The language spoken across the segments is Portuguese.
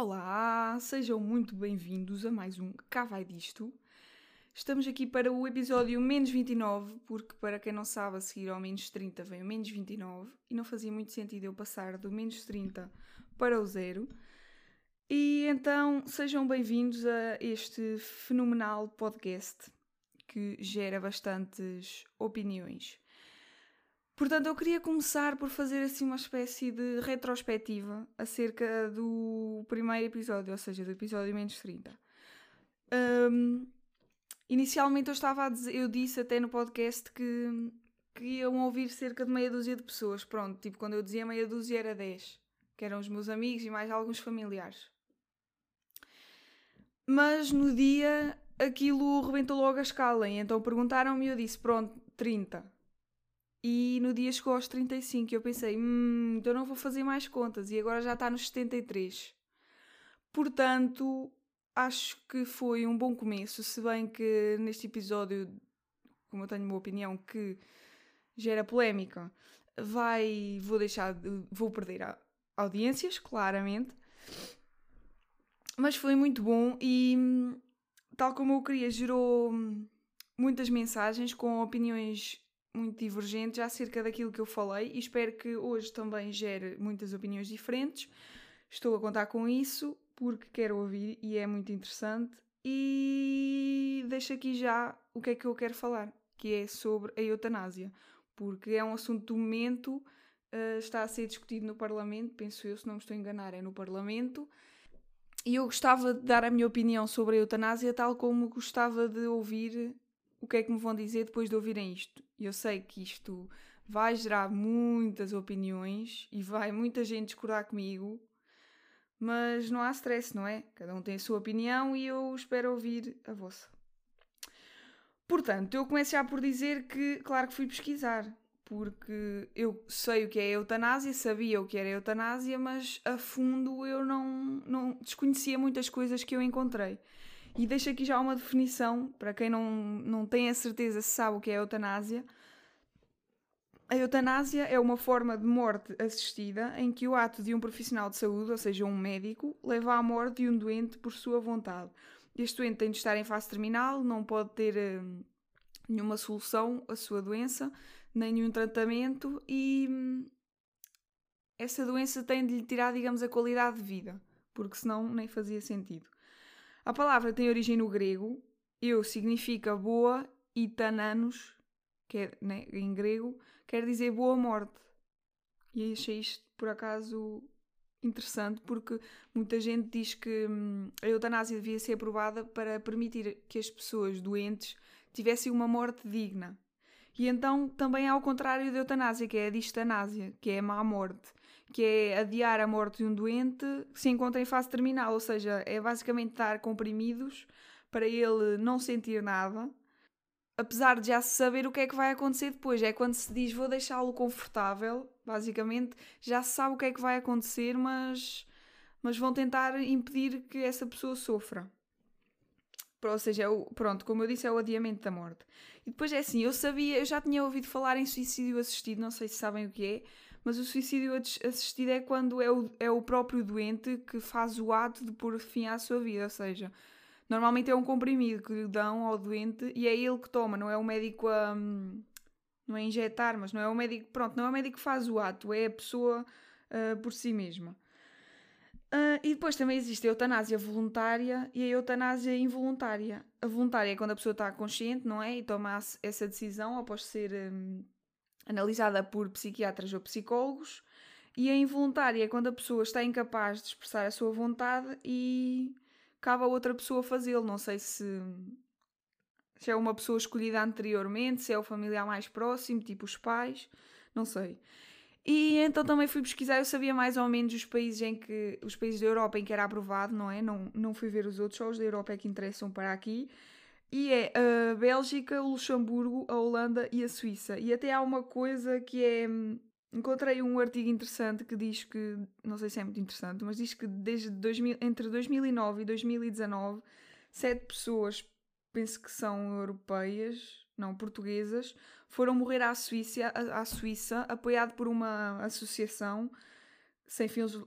Olá, sejam muito bem-vindos a mais um Cá Vai Disto. Estamos aqui para o episódio menos 29, porque para quem não sabe, a seguir ao menos 30 vem o menos 29 e não fazia muito sentido eu passar do menos 30 para o zero. E então sejam bem-vindos a este fenomenal podcast que gera bastantes opiniões. Portanto, eu queria começar por fazer assim uma espécie de retrospectiva acerca do primeiro episódio, ou seja, do episódio menos 30. Um, inicialmente eu estava a dizer, eu disse até no podcast que, que iam ouvir cerca de meia dúzia de pessoas. Pronto, tipo, quando eu dizia meia dúzia era 10, que eram os meus amigos e mais alguns familiares. Mas no dia aquilo rebentou logo a escala, e então perguntaram-me e eu disse: pronto, 30 e no dia chegou aos 35 e eu pensei, hum, então não vou fazer mais contas e agora já está nos 73. Portanto, acho que foi um bom começo, se bem que neste episódio, como eu tenho uma opinião que gera polémica, vai, vou deixar, vou perder audiências, claramente. Mas foi muito bom e tal como eu queria, gerou muitas mensagens com opiniões muito divergentes acerca daquilo que eu falei e espero que hoje também gere muitas opiniões diferentes. Estou a contar com isso porque quero ouvir e é muito interessante. E deixo aqui já o que é que eu quero falar, que é sobre a eutanásia, porque é um assunto do momento, uh, está a ser discutido no Parlamento, penso eu, se não me estou a enganar, é no Parlamento. E eu gostava de dar a minha opinião sobre a eutanásia, tal como gostava de ouvir o que é que me vão dizer depois de ouvirem isto. Eu sei que isto vai gerar muitas opiniões e vai muita gente discordar comigo, mas não há stress, não é? Cada um tem a sua opinião e eu espero ouvir a vossa. Portanto, eu começo já por dizer que, claro que fui pesquisar, porque eu sei o que é eutanásia, sabia o que era eutanásia, mas a fundo eu não, não desconhecia muitas coisas que eu encontrei. E deixo aqui já uma definição, para quem não, não tem a certeza se sabe o que é a eutanásia. A eutanásia é uma forma de morte assistida em que o ato de um profissional de saúde, ou seja, um médico, leva à morte de um doente por sua vontade. Este doente tem de estar em fase terminal, não pode ter hum, nenhuma solução à sua doença, nem nenhum tratamento e hum, essa doença tem de lhe tirar, digamos, a qualidade de vida, porque senão nem fazia sentido. A palavra tem origem no grego, eu significa boa e tananos, que é, né, em grego, quer dizer boa morte. E achei isto, por acaso, interessante porque muita gente diz que hum, a eutanásia devia ser aprovada para permitir que as pessoas doentes tivessem uma morte digna. E então também há o contrário da eutanásia, que é a distanásia, que é a má morte que é adiar a morte de um doente que se encontra em fase terminal, ou seja, é basicamente dar comprimidos para ele não sentir nada, apesar de já saber o que é que vai acontecer depois. É quando se diz vou deixá-lo confortável, basicamente já se sabe o que é que vai acontecer, mas, mas vão tentar impedir que essa pessoa sofra. Ou seja, é o, pronto, como eu disse, é o adiamento da morte. E depois é assim, eu sabia, eu já tinha ouvido falar em suicídio assistido, não sei se sabem o que é, mas o suicídio assistido é quando é o, é o próprio doente que faz o ato de pôr fim à sua vida, ou seja, normalmente é um comprimido que lhe dão ao doente e é ele que toma, não é o médico a. não é injetar, mas não é o médico. Pronto, não é o médico que faz o ato, é a pessoa uh, por si mesma. Uh, e depois também existe a eutanásia voluntária e a eutanásia involuntária. A voluntária é quando a pessoa está consciente, não é? E toma essa decisão após ser. Um, analisada por psiquiatras ou psicólogos, e a involuntária é quando a pessoa está incapaz de expressar a sua vontade e cabe a outra pessoa fazê-lo. Não sei se, se é uma pessoa escolhida anteriormente, se é o familiar mais próximo, tipo os pais, não sei. E então também fui pesquisar, eu sabia mais ou menos os países em que os países da Europa em que era aprovado, não é? Não, não fui ver os outros, só os da Europa é que interessam para aqui. E é a Bélgica, o Luxemburgo, a Holanda e a Suíça. E até há uma coisa que é. Encontrei um artigo interessante que diz que. Não sei se é muito interessante, mas diz que desde 2000, entre 2009 e 2019, sete pessoas, penso que são europeias, não portuguesas, foram morrer à Suíça, à Suíça apoiado por uma associação sem fins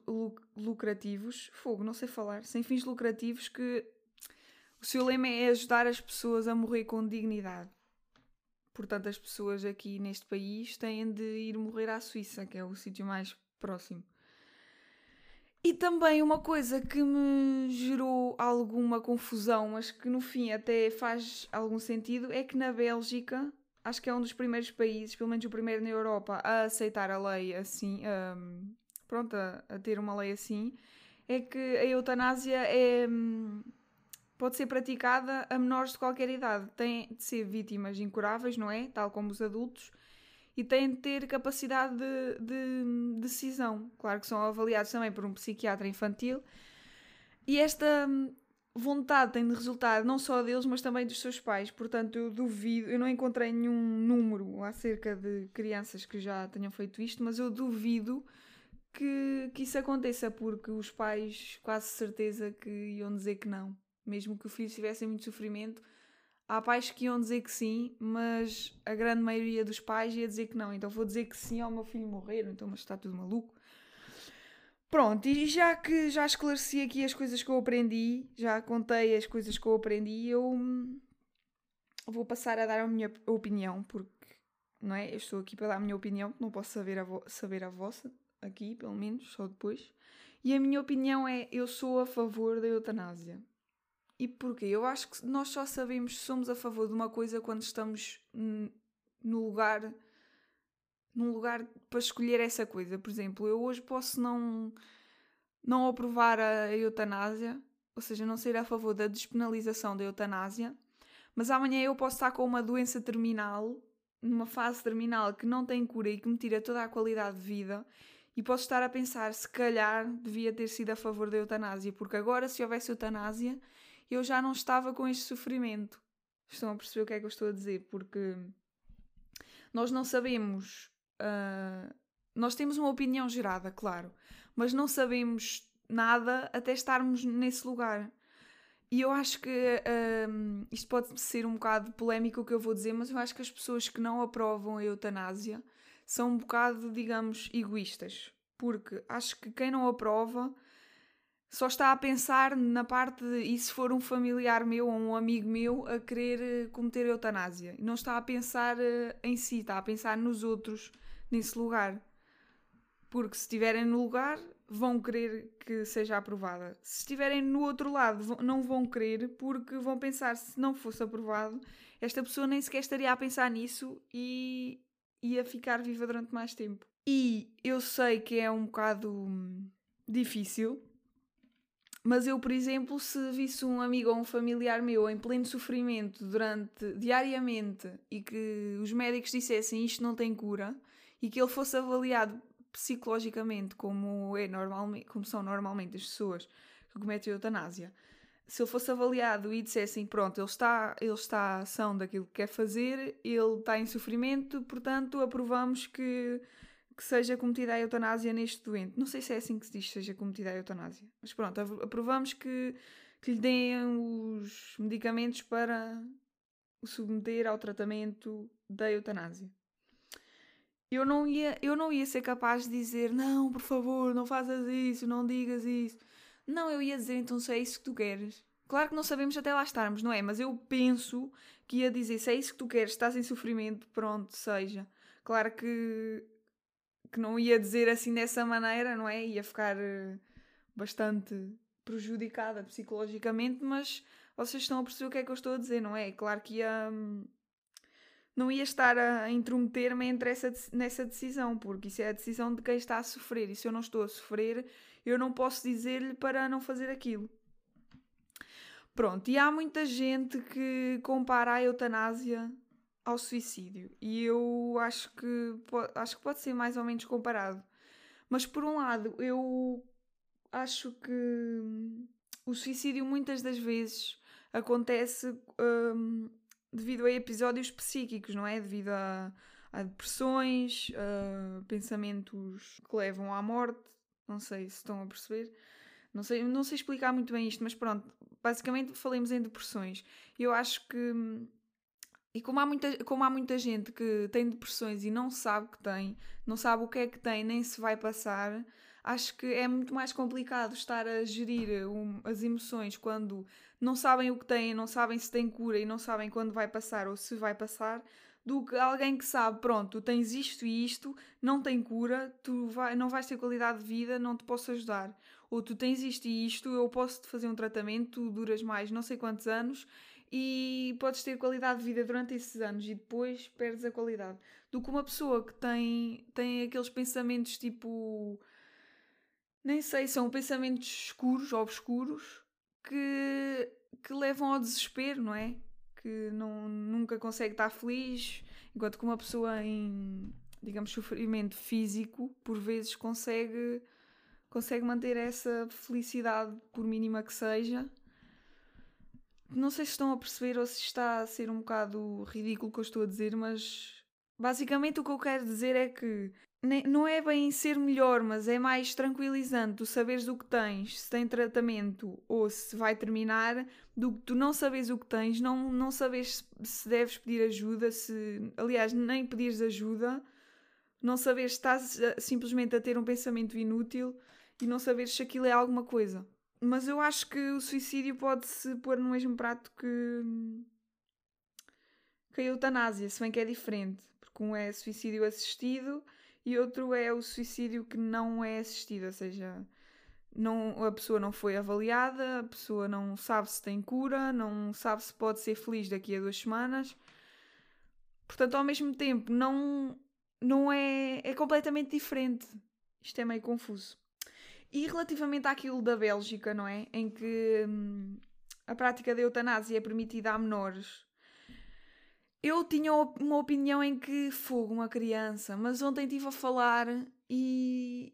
lucrativos, fogo, não sei falar, sem fins lucrativos, que o seu lema é ajudar as pessoas a morrer com dignidade. Portanto, as pessoas aqui neste país têm de ir morrer à Suíça, que é o sítio mais próximo. E também uma coisa que me gerou alguma confusão, mas que no fim até faz algum sentido, é que na Bélgica, acho que é um dos primeiros países, pelo menos o primeiro na Europa, a aceitar a lei assim, um, pronto, a, ter uma lei assim, é que a eutanásia é, hum, pode ser praticada a menores de qualquer idade. Tem de ser vítimas incuráveis, não é? Tal como os adultos e têm de ter capacidade de, de, decisão. Claro que são avaliados também por um psiquiatra infantil. E esta hum, vontade tem de resultar não só deles, mas também dos seus pais. Portanto, eu duvido, eu não encontrei nenhum número acerca de crianças que já tenham feito isto, mas eu duvido que, que isso aconteça, porque os pais quase certeza que iam dizer que não. Mesmo que o filho tivesse muito sofrimento, Há pais que iam dizer que sim, mas a grande maioria dos pais ia dizer que não. Então vou dizer que sim ao meu filho morrer, então mas está tudo maluco. Pronto, e já que já esclareci aqui as coisas que eu aprendi, já contei as coisas que eu aprendi, eu vou passar a dar a minha opinião, porque não é? Eu estou aqui para dar a minha opinião, não posso saber a, saber a vossa aqui, pelo menos, só depois. E a minha opinião é: eu sou a favor da eutanásia. E porquê? Eu acho que nós só sabemos se somos a favor de uma coisa quando estamos no lugar num lugar para escolher essa coisa. Por exemplo, eu hoje posso não não aprovar a eutanásia, ou seja, não ser a favor da despenalização da eutanásia, mas amanhã eu posso estar com uma doença terminal, numa fase terminal que não tem cura e que me tira toda a qualidade de vida, e posso estar a pensar se calhar devia ter sido a favor da eutanásia, porque agora se houvesse eutanásia, eu já não estava com este sofrimento. Estão a perceber o que é que eu estou a dizer? Porque nós não sabemos. Uh, nós temos uma opinião gerada, claro, mas não sabemos nada até estarmos nesse lugar. E eu acho que uh, isto pode ser um bocado polémico o que eu vou dizer, mas eu acho que as pessoas que não aprovam a eutanásia são um bocado, digamos, egoístas. Porque acho que quem não aprova só está a pensar na parte de e se for um familiar meu ou um amigo meu a querer eh, cometer eutanásia. Não está a pensar eh, em si, está a pensar nos outros nesse lugar. Porque se estiverem no lugar, vão querer que seja aprovada. Se estiverem no outro lado, não vão querer porque vão pensar se não fosse aprovado, esta pessoa nem sequer estaria a pensar nisso e ia ficar viva durante mais tempo. E eu sei que é um bocado hum, difícil mas eu, por exemplo, se visse um amigo ou um familiar meu em pleno sofrimento durante diariamente e que os médicos dissessem isto não tem cura e que ele fosse avaliado psicologicamente como é normalmente, como são normalmente as pessoas que cometem eutanásia, se ele fosse avaliado e dissessem pronto, ele está, ele está ação daquilo que quer fazer, ele está em sofrimento, portanto aprovamos que que seja cometida a eutanásia neste doente. Não sei se é assim que se diz, seja cometida a eutanásia. Mas pronto, aprovamos que, que lhe deem os medicamentos para o submeter ao tratamento da eutanásia. Eu não, ia, eu não ia ser capaz de dizer não, por favor, não faças isso, não digas isso. Não, eu ia dizer então se é isso que tu queres. Claro que não sabemos até lá estarmos, não é? Mas eu penso que ia dizer se é isso que tu queres, estás em sofrimento, pronto, seja. Claro que que não ia dizer assim dessa maneira, não é? Ia ficar eh, bastante prejudicada psicologicamente, mas vocês estão a perceber o que é que eu estou a dizer, não é? Claro que ia. Hum, não ia estar a intrometer-me entre essa, nessa decisão, porque isso é a decisão de quem está a sofrer. E se eu não estou a sofrer, eu não posso dizer-lhe para não fazer aquilo. Pronto, e há muita gente que compara a eutanásia ao suicídio. E eu acho que, acho que pode ser mais ou menos comparado. Mas por um lado, eu acho que o suicídio muitas das vezes acontece um, devido a episódios psíquicos, não é? Devido a, a depressões, a pensamentos que levam à morte. Não sei se estão a perceber. Não sei, não sei explicar muito bem isto, mas pronto, basicamente falemos em depressões. Eu acho que e como há, muita, como há muita gente que tem depressões e não sabe que tem, não sabe o que é que tem, nem se vai passar, Acho que é muito mais complicado estar a gerir um, as emoções quando não sabem o que têm, não sabem se têm cura e não sabem quando vai passar ou se vai passar, do que alguém que sabe, pronto, tu tens isto e isto, não tem cura, tu vai, não vais ter qualidade de vida, não te posso ajudar. Ou tu tens isto e isto, eu posso te fazer um tratamento, tu duras mais não sei quantos anos e podes ter qualidade de vida durante esses anos e depois perdes a qualidade. Do que uma pessoa que tem, tem aqueles pensamentos tipo. Nem sei, são pensamentos escuros, obscuros, que, que levam ao desespero, não é? Que não, nunca consegue estar feliz, enquanto que uma pessoa em, digamos, sofrimento físico, por vezes consegue, consegue manter essa felicidade, por mínima que seja, não sei se estão a perceber ou se está a ser um bocado ridículo o que eu estou a dizer, mas basicamente o que eu quero dizer é que não é bem ser melhor, mas é mais tranquilizante tu saberes o que tens, se tem tratamento ou se vai terminar, do que tu não sabes o que tens, não, não sabes se deves pedir ajuda, se aliás, nem pedires ajuda, não saberes se estás simplesmente a ter um pensamento inútil e não saberes se aquilo é alguma coisa. Mas eu acho que o suicídio pode-se pôr no mesmo prato que, que a eutanásia, se bem que é diferente, porque um é suicídio assistido e outro é o suicídio que não é assistido, ou seja, não, a pessoa não foi avaliada, a pessoa não sabe se tem cura, não sabe se pode ser feliz daqui a duas semanas. Portanto, ao mesmo tempo, não, não é, é completamente diferente. Isto é meio confuso. E relativamente àquilo da Bélgica, não é? Em que hum, a prática da eutanásia é permitida a menores. Eu tinha uma opinião em que fogo uma criança, mas ontem estive a falar e,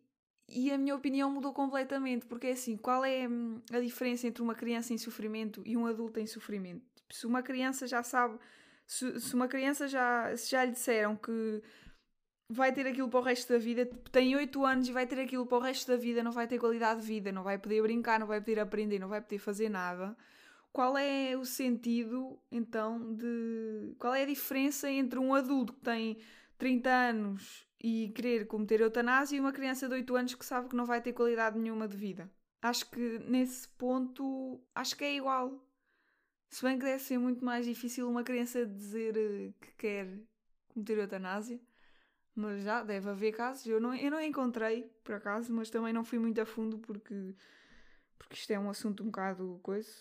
e a minha opinião mudou completamente, porque é assim, qual é hum, a diferença entre uma criança em sofrimento e um adulto em sofrimento? Tipo, se uma criança já sabe, se, se uma criança já, se já lhe disseram que vai ter aquilo para o resto da vida, tem 8 anos e vai ter aquilo para o resto da vida, não vai ter qualidade de vida, não vai poder brincar, não vai poder aprender, não vai poder fazer nada. Qual é o sentido, então, de. Qual é a diferença entre um adulto que tem 30 anos e querer cometer eutanásia e uma criança de 8 anos que sabe que não vai ter qualidade nenhuma de vida? Acho que nesse ponto, acho que é igual. Se bem que deve ser muito mais difícil uma criança dizer eh, que quer cometer eutanásia mas já deve haver casos. Eu não, eu não encontrei, por acaso, mas também não fui muito a fundo porque, porque isto é um assunto um bocado coisa.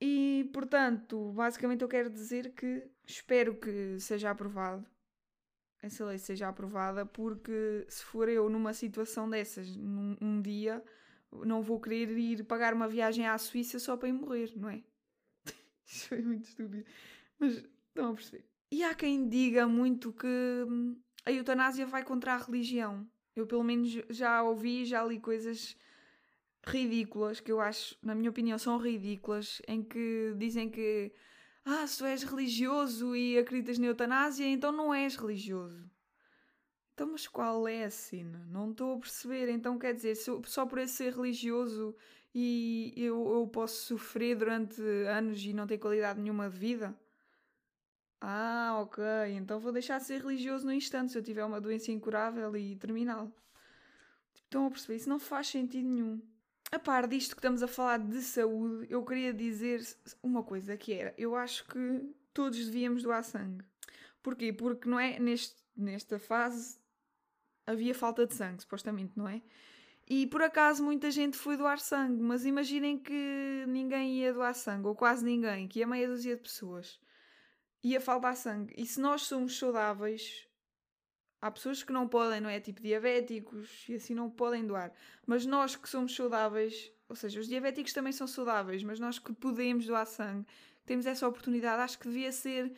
E, portanto, basicamente eu quero dizer que espero que seja aprovado. Essa lei seja aprovada, porque se for eu numa situação dessas, num um dia, não vou querer ir pagar uma viagem à Suíça só para ir morrer, não é? Isso foi muito estúpido. Mas estão a perceber. E há quem diga muito que hum, a eutanásia vai contra a religião. Eu, pelo menos, já ouvi, já li coisas ridículas, que eu acho, na minha opinião, são ridículas, em que dizem que ah, se tu és religioso e acreditas na eutanásia, então não és religioso. Então, mas qual é a cena? Não estou a perceber. Então, quer dizer, só por ser religioso e eu, eu posso sofrer durante anos e não ter qualidade nenhuma de vida? Ah, ok. Então vou deixar de ser religioso no instante se eu tiver uma doença incurável e terminal. Tipo, estão a perceber? Isso não faz sentido nenhum. A par disto que estamos a falar de saúde, eu queria dizer uma coisa que era, eu acho que todos devíamos doar sangue. Porquê? Porque não é neste, nesta fase havia falta de sangue, supostamente, não é? E por acaso muita gente foi doar sangue, mas imaginem que ninguém ia doar sangue, ou quase ninguém, que ia meia dúzia de pessoas ia faltar sangue. E se nós somos saudáveis, há pessoas que não podem, não é? Tipo diabéticos e assim não podem doar. Mas nós que somos saudáveis, ou seja, os diabéticos também são saudáveis, mas nós que podemos doar sangue, temos essa oportunidade, acho que devia ser,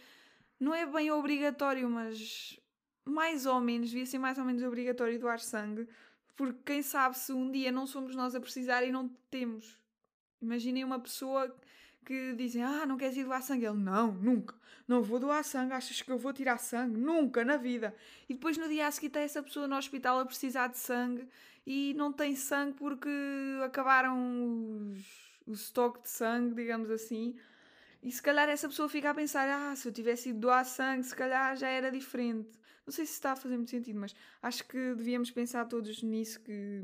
não é bem obrigatório, mas mais ou menos, devia ser mais ou menos obrigatório doar sangue, porque quem sabe se um dia não somos nós a precisar e não temos. Imaginem uma pessoa que dizem: Ah, não queres ir doar sangue? Ele: Não, nunca. Não vou doar sangue. Achas que eu vou tirar sangue? Nunca na vida. E depois no dia a seguir está essa pessoa no hospital a precisar de sangue e não tem sangue porque acabaram os, o estoque de sangue, digamos assim. E se calhar essa pessoa fica a pensar: Ah, se eu tivesse ido doar sangue, se calhar já era diferente. Não sei se está a fazer muito sentido, mas acho que devíamos pensar todos nisso que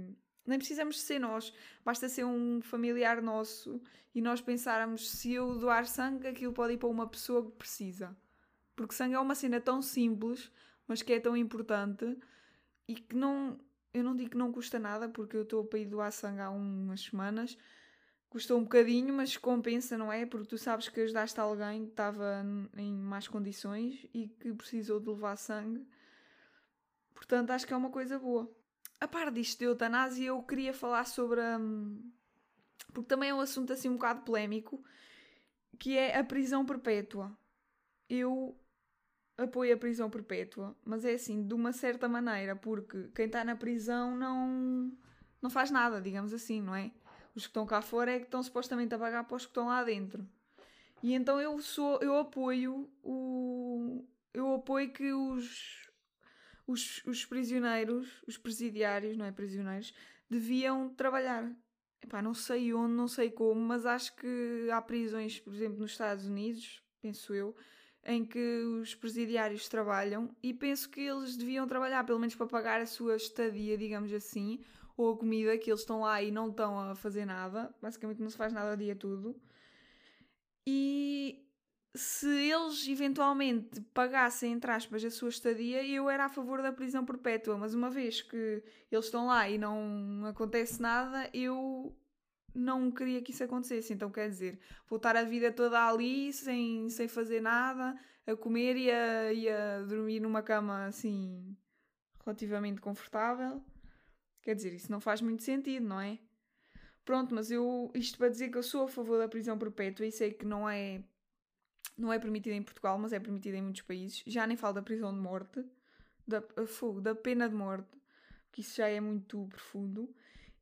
nem precisamos ser nós, basta ser um familiar nosso e nós pensarmos se eu doar sangue, aquilo pode ir para uma pessoa que precisa. Porque sangue é uma cena tão simples, mas que é tão importante e que não. Eu não digo que não custa nada, porque eu estou para ir doar sangue há umas semanas. Custou um bocadinho, mas compensa, não é? Porque tu sabes que ajudaste alguém que estava em más condições e que precisou de levar sangue. Portanto, acho que é uma coisa boa. A par disto de eutanásia, eu queria falar sobre. Um, porque também é um assunto assim um bocado polémico, que é a prisão perpétua. Eu apoio a prisão perpétua, mas é assim, de uma certa maneira, porque quem está na prisão não, não faz nada, digamos assim, não é? Os que estão cá fora é que estão supostamente a pagar para os que estão lá dentro. E então eu sou, eu apoio o. Eu apoio que os, os, os prisioneiros, os presidiários, não é prisioneiros, deviam trabalhar. Epá, não sei onde, não sei como, mas acho que há prisões, por exemplo, nos Estados Unidos, penso eu, em que os presidiários trabalham e penso que eles deviam trabalhar pelo menos para pagar a sua estadia, digamos assim, ou a comida, que eles estão lá e não estão a fazer nada, basicamente não se faz nada o dia todo. E se eles eventualmente pagassem, entre aspas, a sua estadia, eu era a favor da prisão perpétua, mas uma vez que eles estão lá e não acontece nada, eu não queria que isso acontecesse. Então, quer dizer, voltar a vida toda ali, sem, sem fazer nada, a comer e a, e a dormir numa cama assim relativamente confortável. Quer dizer, isso não faz muito sentido, não é? Pronto, mas eu isto para dizer que eu sou a favor da prisão perpétua e sei que não é não é permitida em Portugal, mas é permitida em muitos países. Já nem falo da prisão de morte, da, fogo, da pena de morte, que isso já é muito profundo.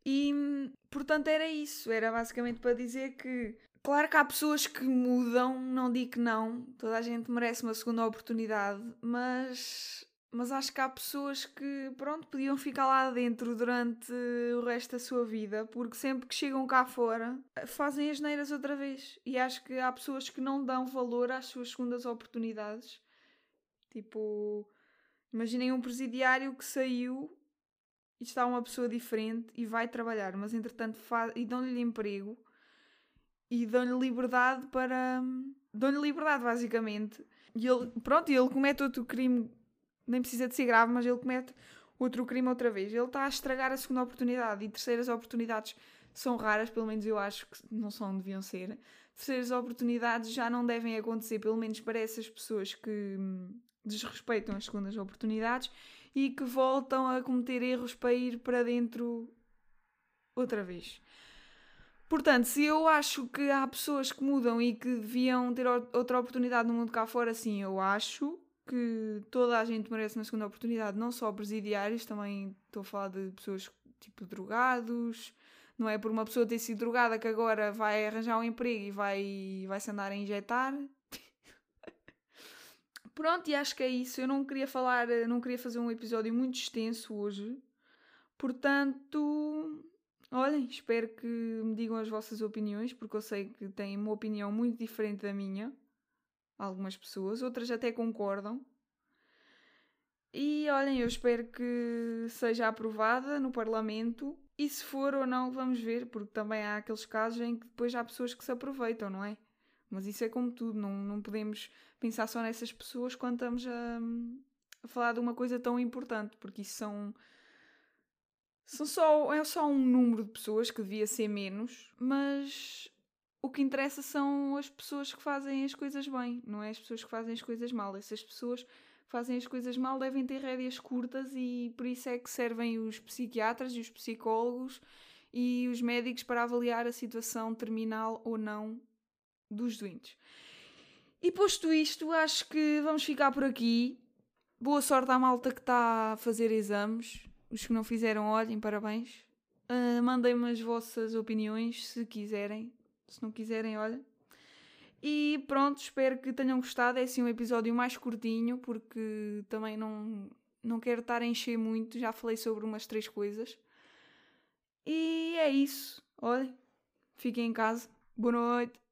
E portanto era isso, era basicamente para dizer que, claro que há pessoas que mudam, não digo que não, toda a gente merece uma segunda oportunidade, mas, mas acho que há pessoas que, pronto, podiam ficar lá dentro durante o resto da sua vida, porque sempre que chegam cá fora fazem as neiras outra vez. E acho que há pessoas que não dão valor às suas segundas oportunidades. Tipo, imaginem um presidiário que saiu e está uma pessoa diferente e vai trabalhar, mas entretanto faz, e dão-lhe emprego e dão-lhe liberdade para. dão-lhe liberdade, basicamente. E ele, pronto, ele comete outro crime, nem precisa de ser grave, mas ele comete outro crime outra vez. Ele está a estragar a segunda oportunidade e terceiras oportunidades são raras, pelo menos eu acho que não são, deviam ser. Terceiras oportunidades já não devem acontecer, pelo menos para essas pessoas que hum, desrespeitam as segundas oportunidades e que voltam a cometer erros para ir para dentro outra vez. Portanto, se eu acho que há pessoas que mudam e que deviam ter outra oportunidade no mundo cá fora, sim, eu acho que toda a gente merece uma segunda oportunidade, não só presidiários, também estou a falar de pessoas tipo drogados, não é por uma pessoa ter sido drogada que agora vai arranjar um emprego e vai, vai se andar a injetar. Pronto, e acho que é isso. Eu não queria falar, não queria fazer um episódio muito extenso hoje. Portanto, olhem, espero que me digam as vossas opiniões, porque eu sei que têm uma opinião muito diferente da minha. Algumas pessoas, outras até concordam. E olhem, eu espero que seja aprovada no Parlamento. E se for ou não, vamos ver, porque também há aqueles casos em que depois há pessoas que se aproveitam, não é? Mas isso é como tudo, não, não podemos pensar só nessas pessoas quando estamos a, a falar de uma coisa tão importante, porque isso são. São só, é só um número de pessoas que devia ser menos, mas o que interessa são as pessoas que fazem as coisas bem, não é as pessoas que fazem as coisas mal. Essas pessoas que fazem as coisas mal devem ter rédeas curtas e por isso é que servem os psiquiatras e os psicólogos e os médicos para avaliar a situação terminal ou não dos doentes. E posto isto, acho que vamos ficar por aqui. Boa sorte à malta que está a fazer exames. Os que não fizeram, olhem, parabéns. Uh, Mandem-me as vossas opiniões se quiserem. Se não quiserem, olha. E pronto, espero que tenham gostado. É assim um episódio mais curtinho, porque também não, não quero estar a encher muito. Já falei sobre umas três coisas. E é isso. Olha, fiquem em casa. Boa noite.